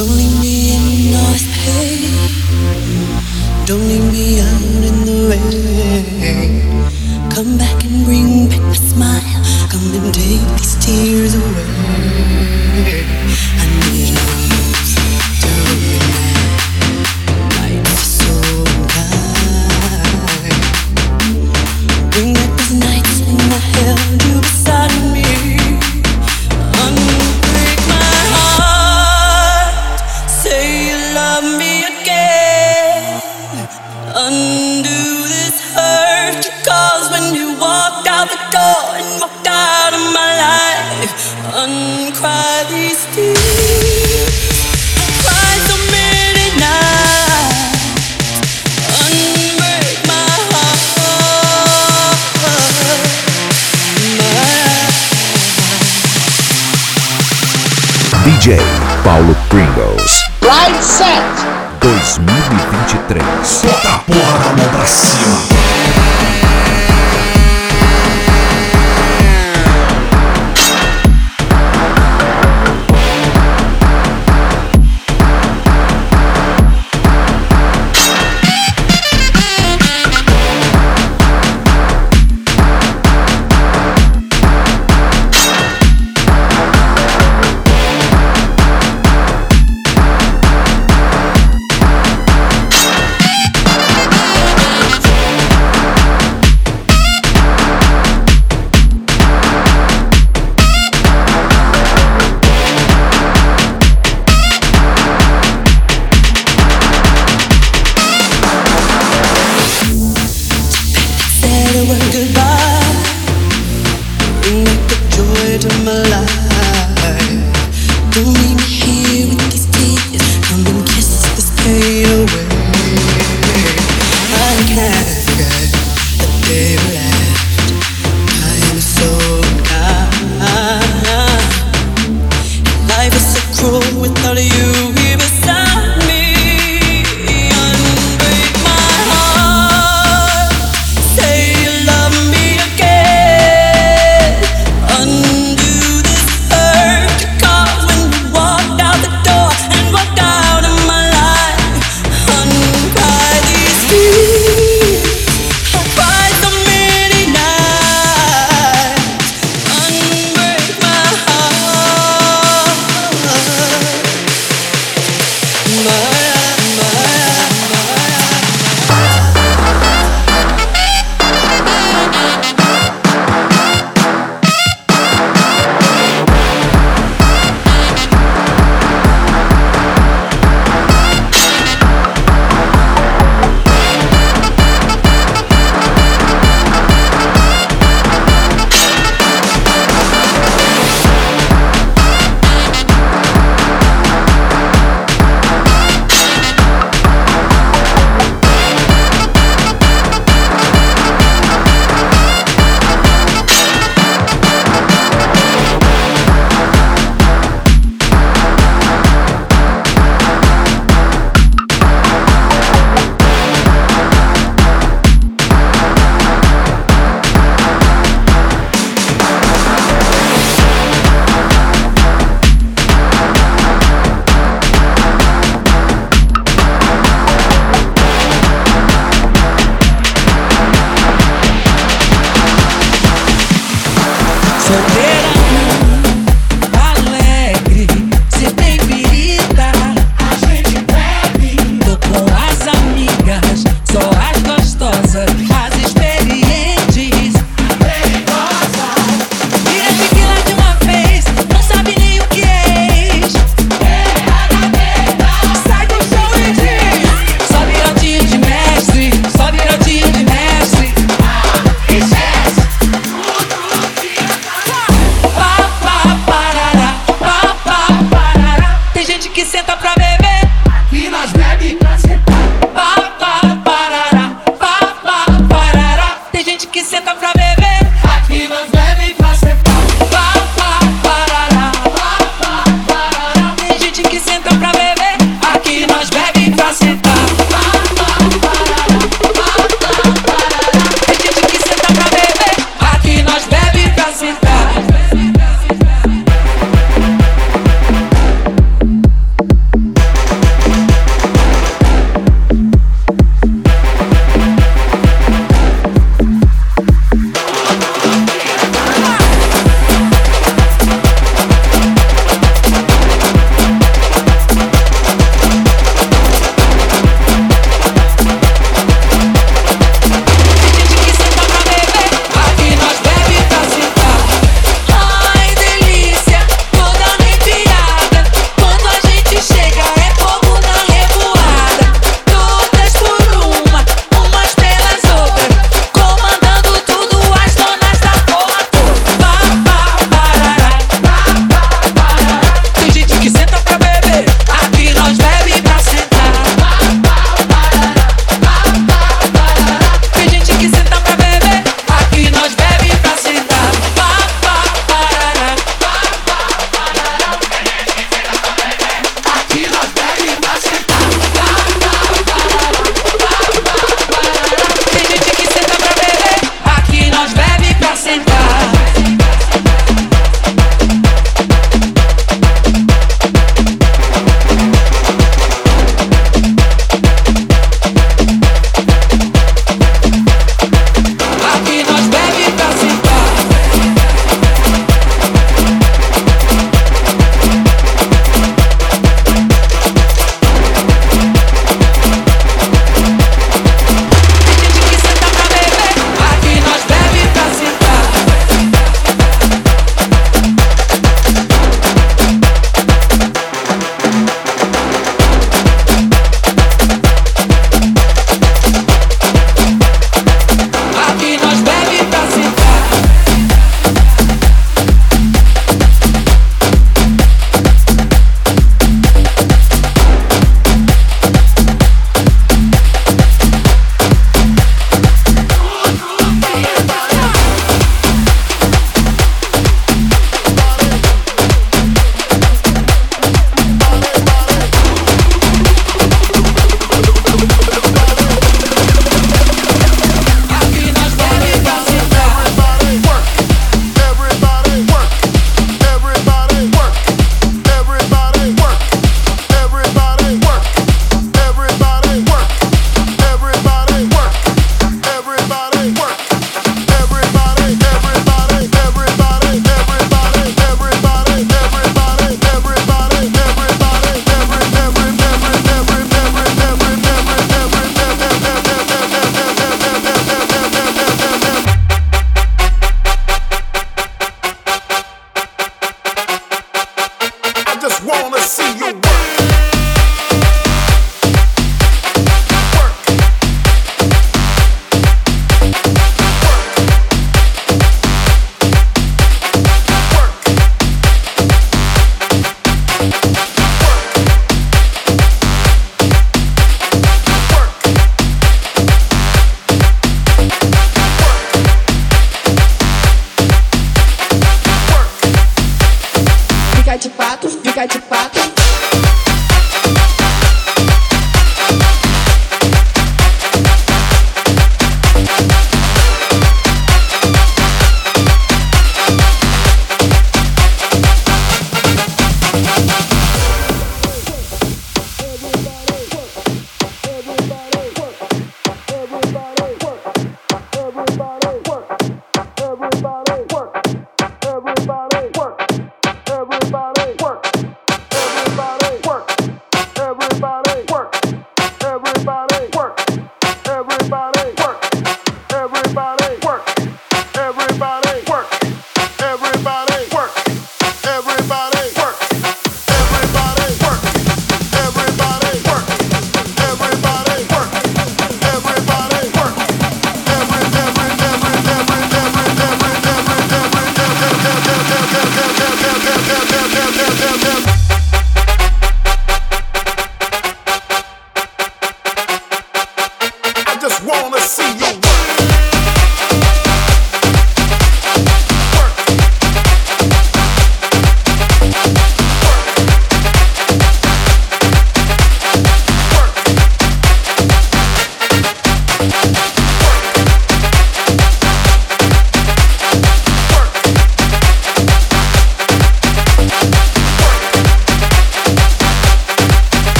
Don't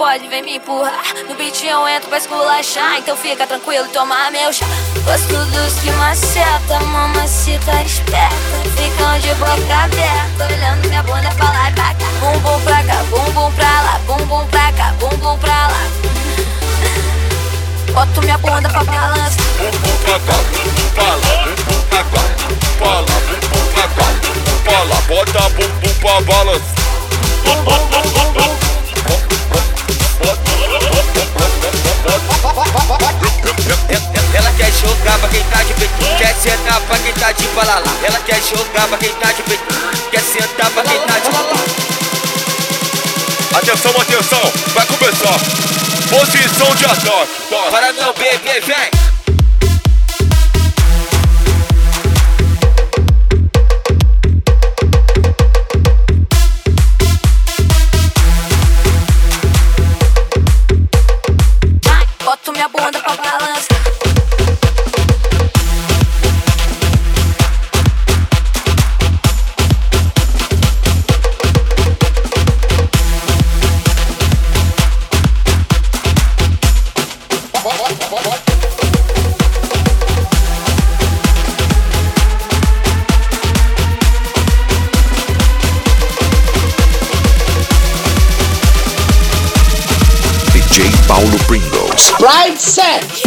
Pode vem me empurrar. No beat eu entro pra esculachar. Então fica tranquilo, toma meu chá. Gosto dos que maceta, mamacita esperta. Ficam de boca aberta, olhando minha bunda pra lá e pra cá. Bumbum pra cá, bumbum pra lá, bumbum pra cá, bumbum pra lá. Boto minha bunda pra balançar. Bumbum pra cá, bumbum pra lá, bumbum pra cá, pra lá, pra cá, pra lá. Bota bumbum pra balançar. Quer jogar pra quem tá de peito, quer sentar pra quem tá de. Atenção, atenção, vai começar. Posição de ataque. Para não, bebê, vem. Right set.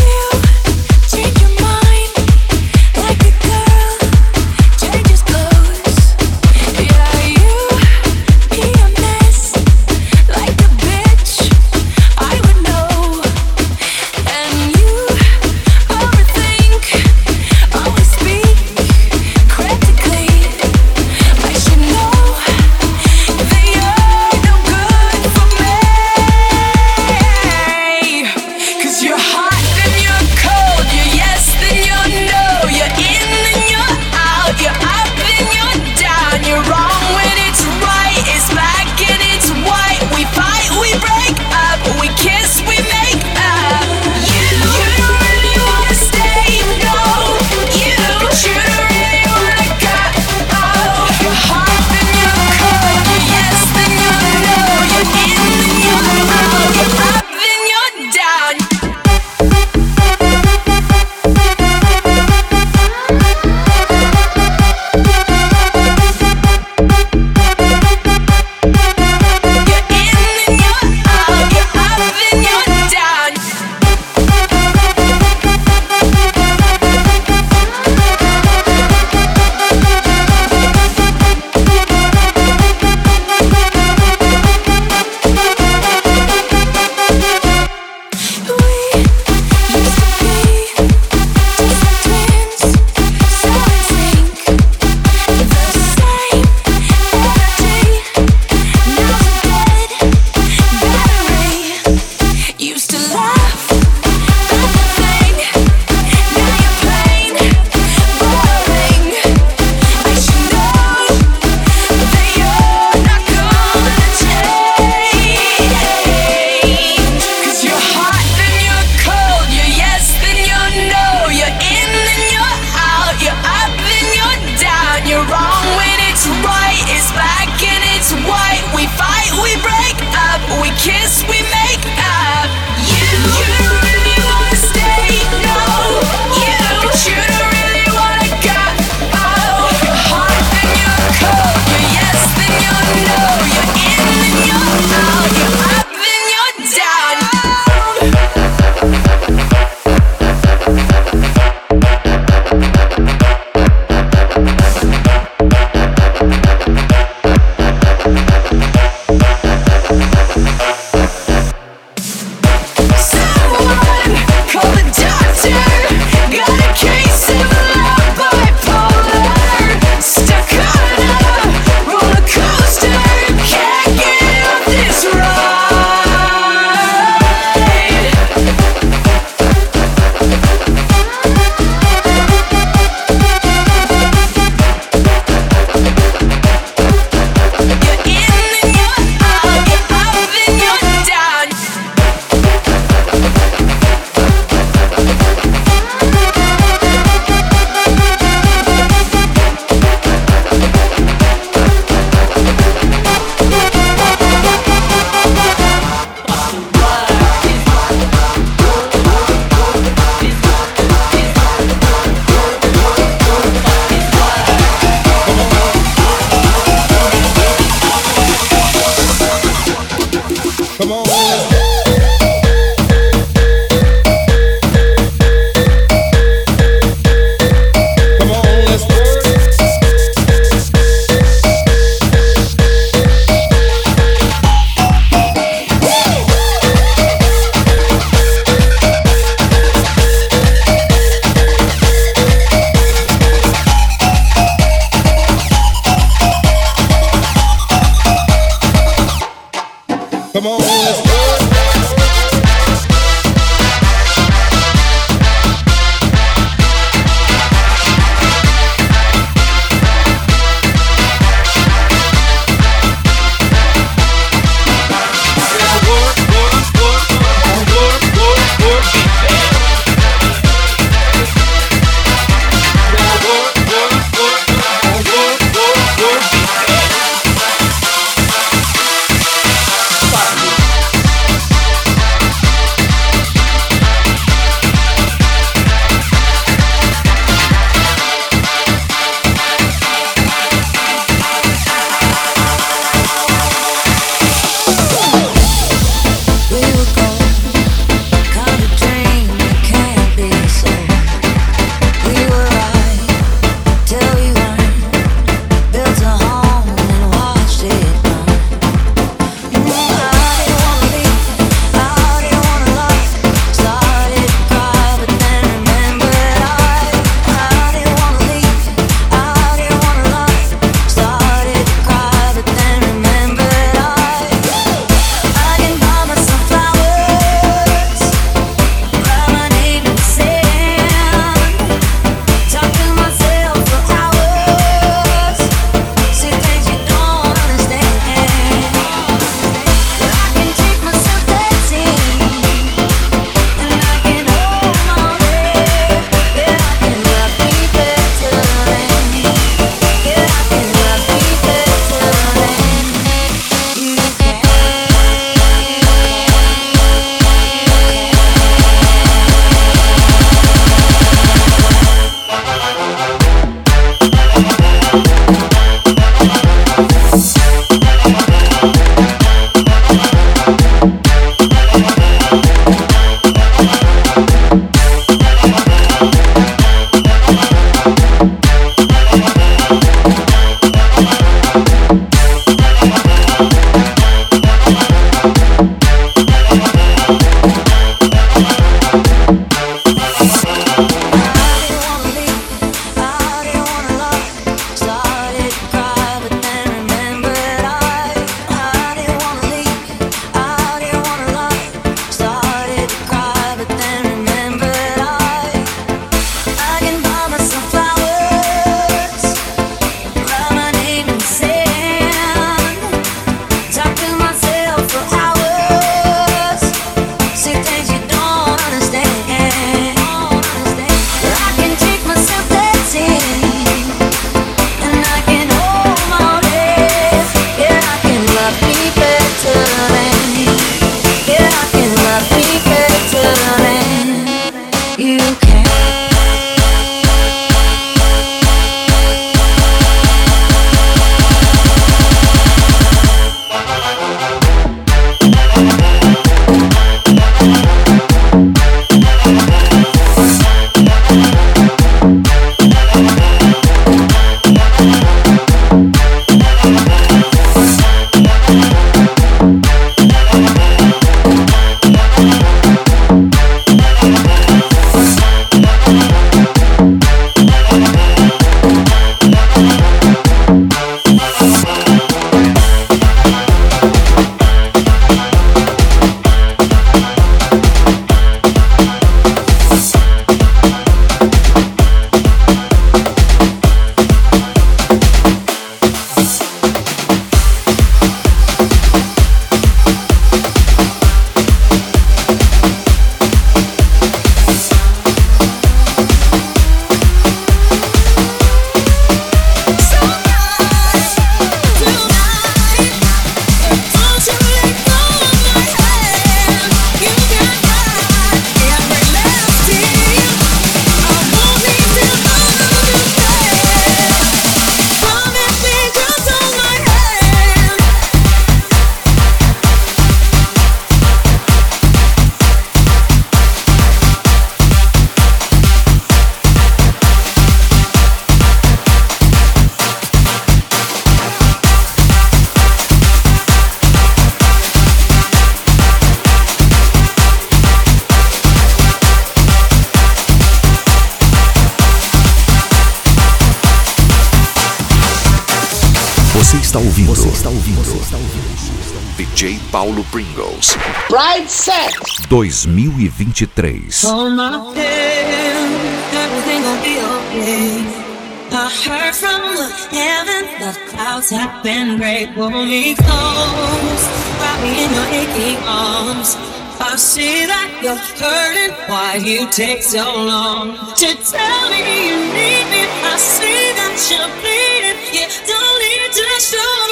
Come on. Paulo Pringles. Pride Set. 2023. Hold my hand, everything gon' be okay. I heard from the heaven, the clouds have been great. Pull me close, wrap me in your aching arms. I see that you're hurting, why you take so long to tell me you need me? I see that you're bleeding, you don't need to show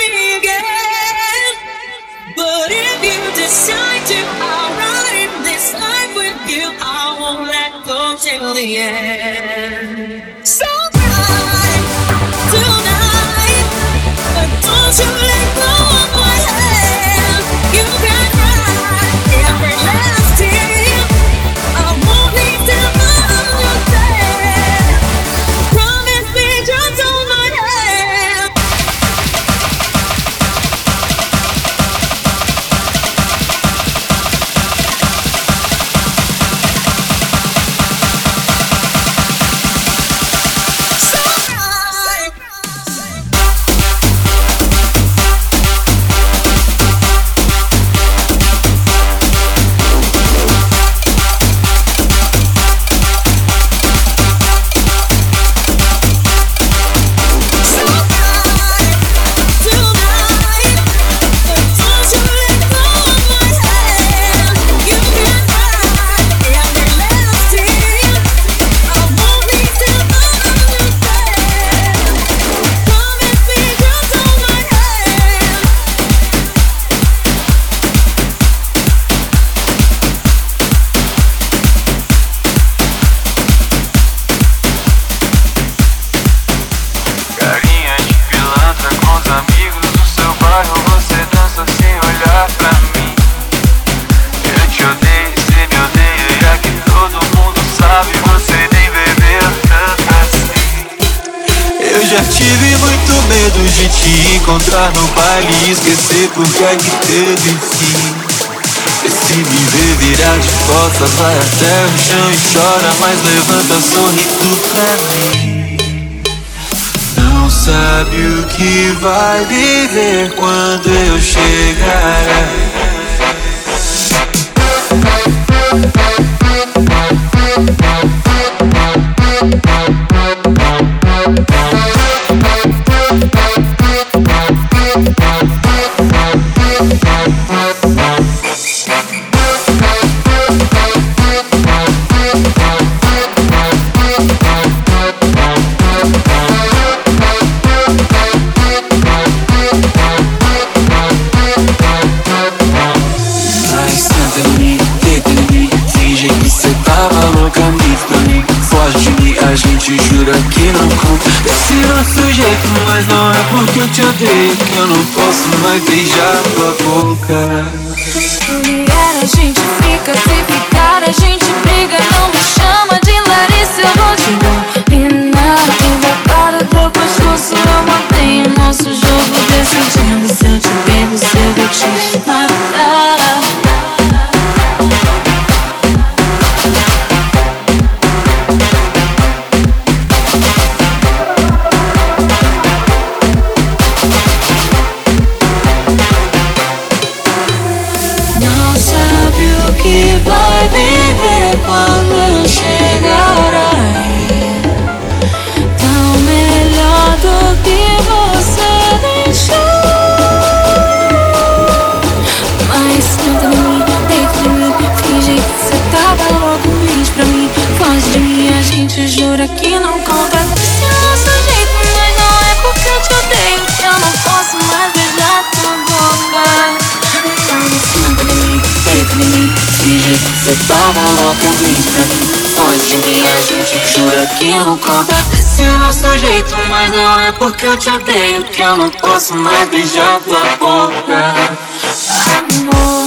till the end. So Vai até o chão e chora Mas levanta sorrindo pra mim não sabe o que vai viver quando eu chegar. Jura que não conta. Esse é o nosso jeito, mas não é porque eu te odeio Que eu não posso mais beijar tua boca. Então senta em mim, deita em mim Finge que você tava louca, mente pra mim Foge de mim, a gente jura que não conta Esse é o nosso jeito, mas não é porque eu te odeio Que eu não posso mais beijar tua boca. Amor,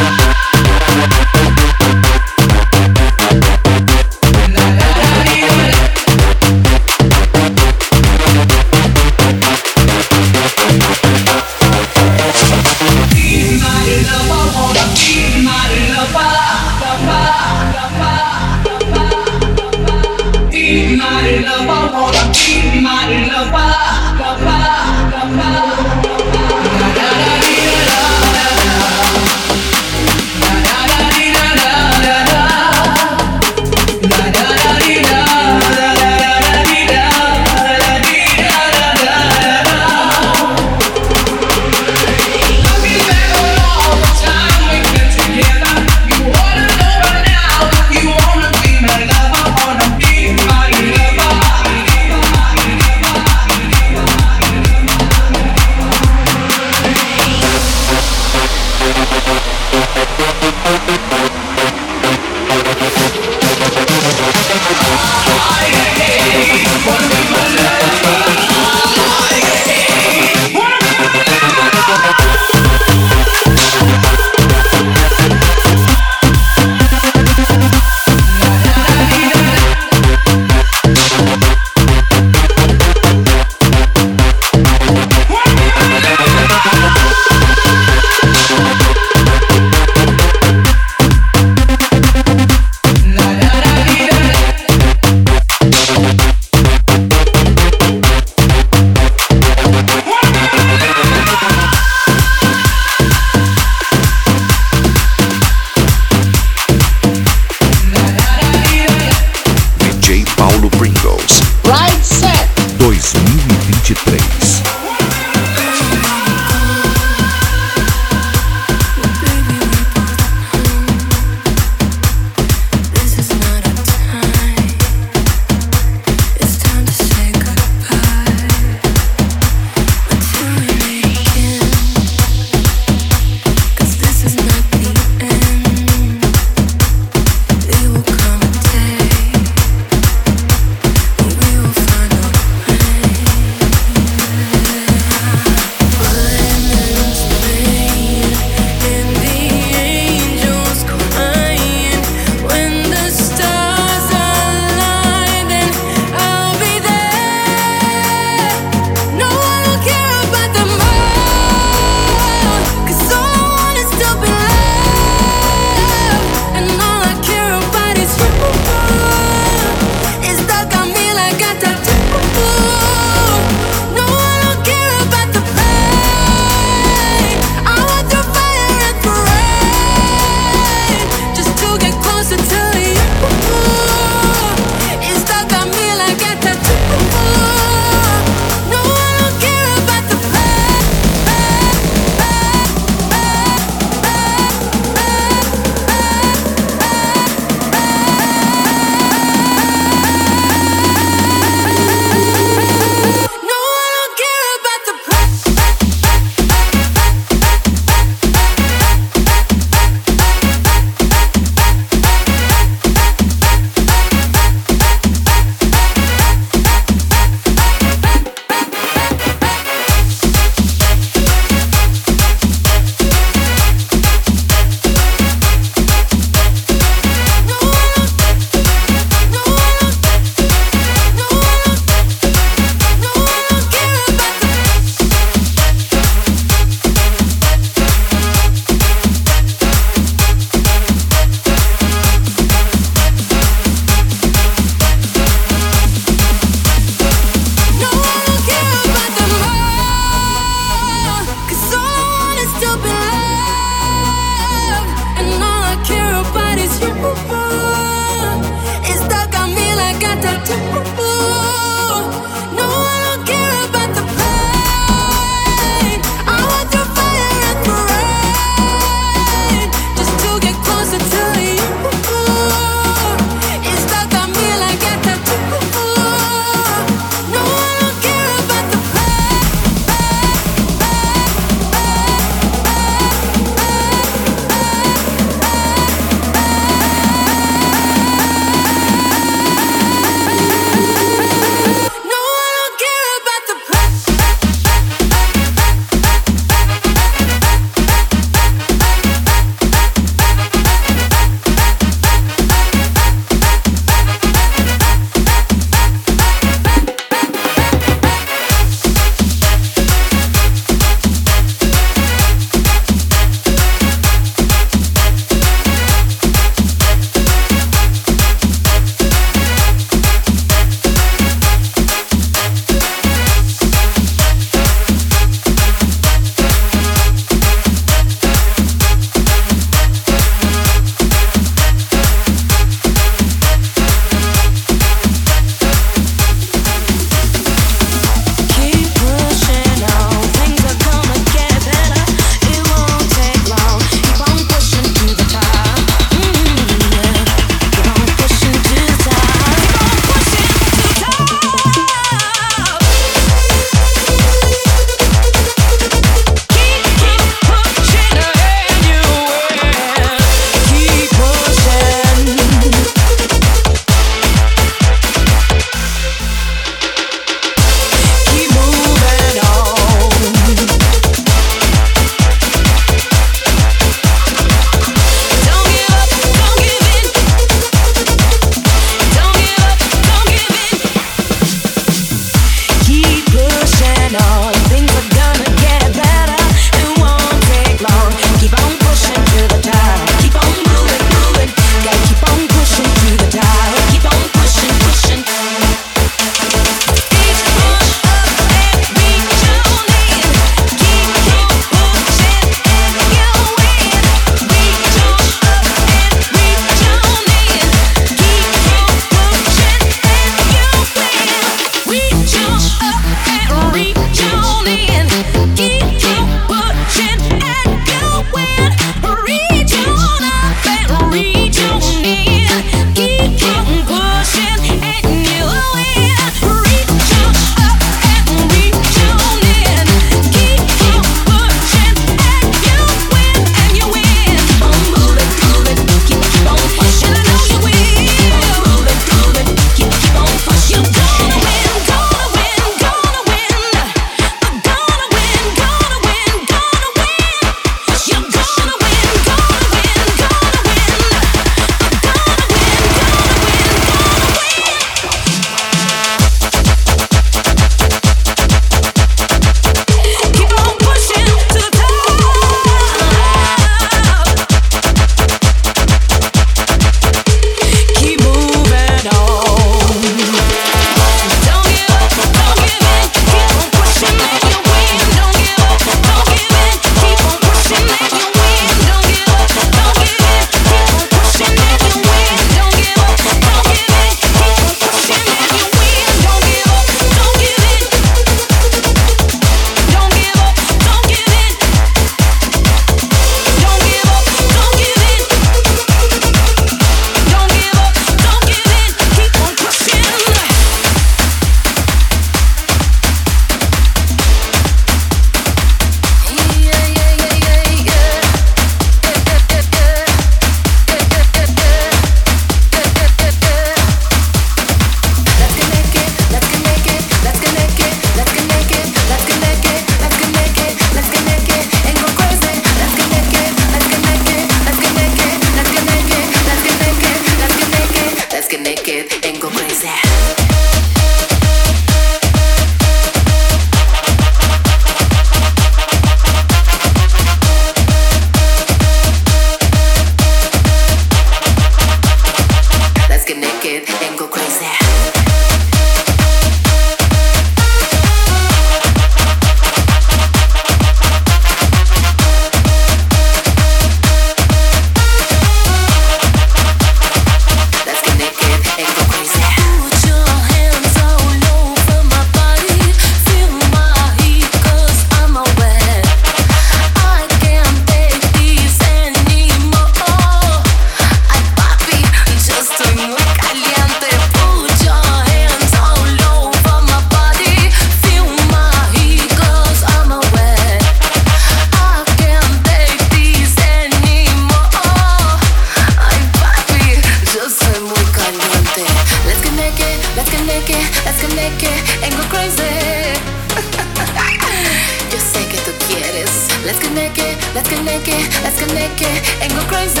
En go crazy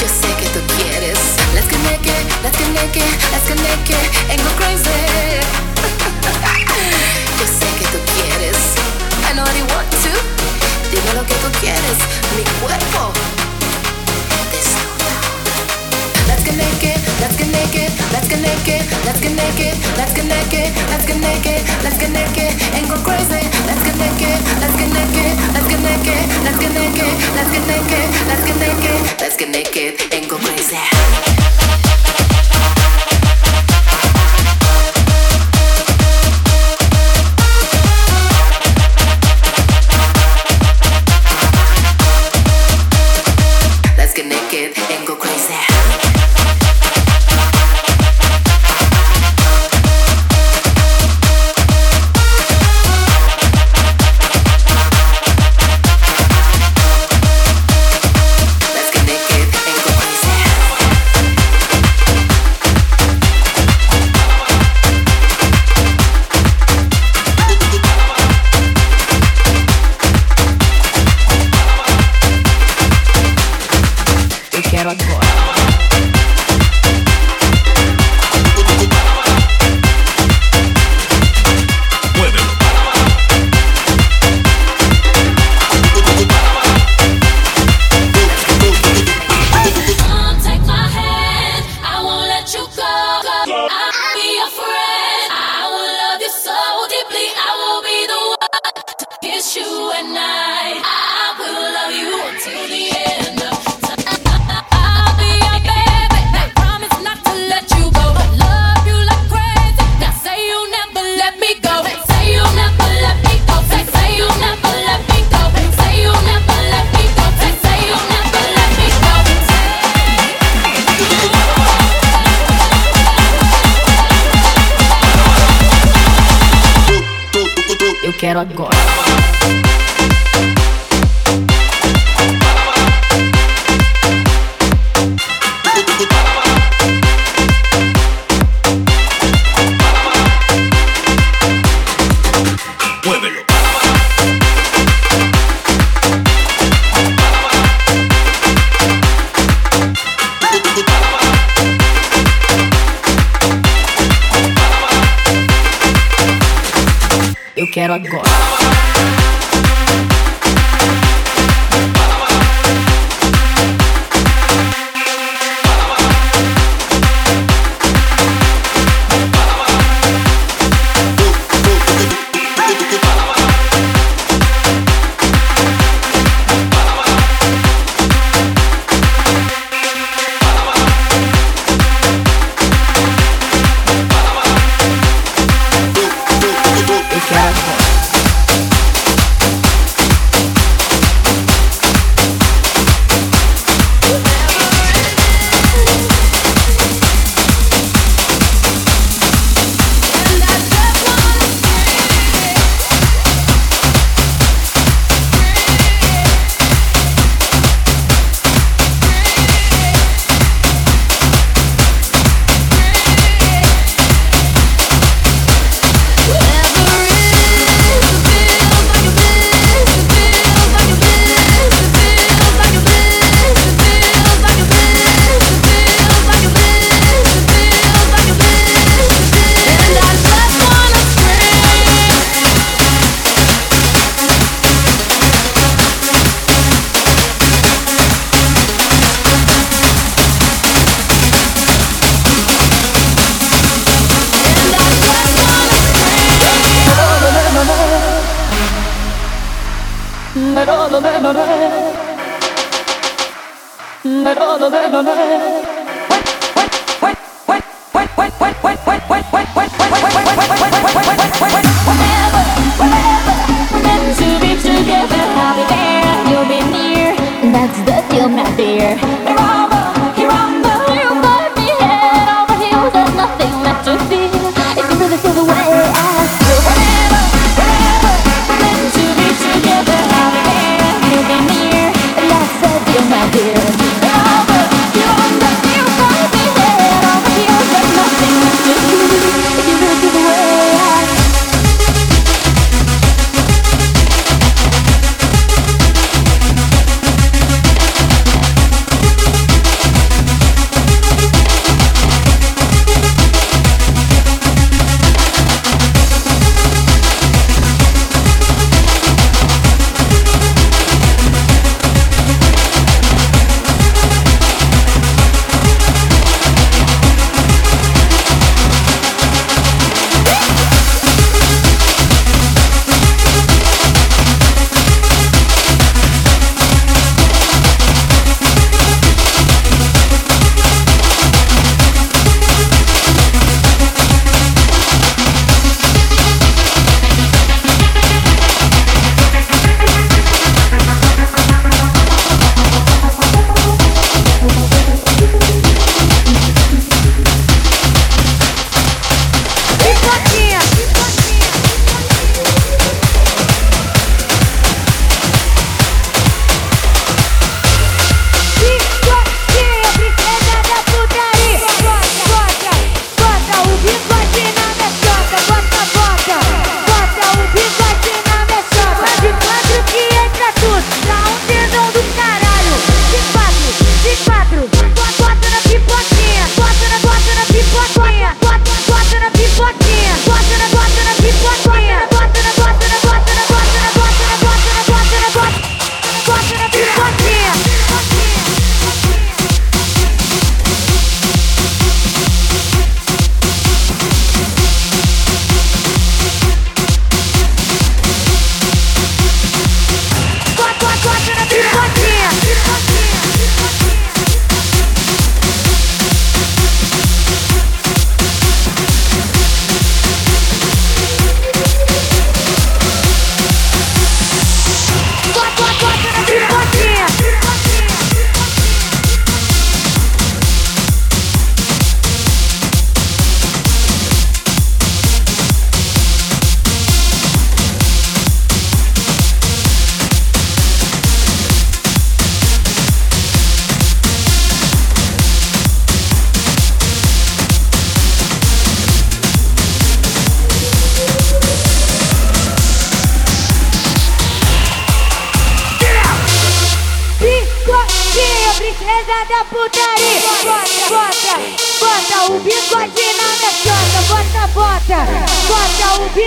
Yo sé que tú quieres Let's get naked, let's get naked, let's get naked En go crazy Yo sé que tú quieres I already want to Digo lo que tú quieres Mi cuerpo Let's get naked, let's get naked, let's get naked, let's get naked, let's get naked, let's get naked, let's get naked En go crazy, let's get naked, let's get naked let's get naked and go crazy.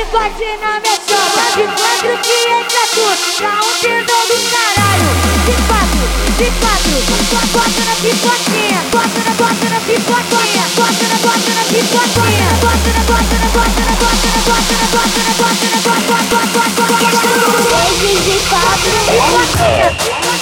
pode na minha chota De quatro que entra tudo Pra um tendão do caralho De quatro, de quatro Bota na pipoquinha Bota na, bota na pipoquinha Bota na, bota na pipoquinha Bota na, bota na, bota na, bota na Bota na, bota na, bota na, bota na Bota na, bota na, bota na Bota na, bota na, bota na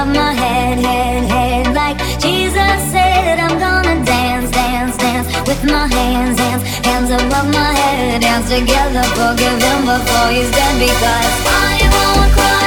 above my head, head, head. Like Jesus said, I'm gonna dance, dance, dance with my hands, hands, hands above my head. Dance together, forgive him before he's dead because I won't cry.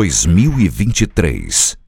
2023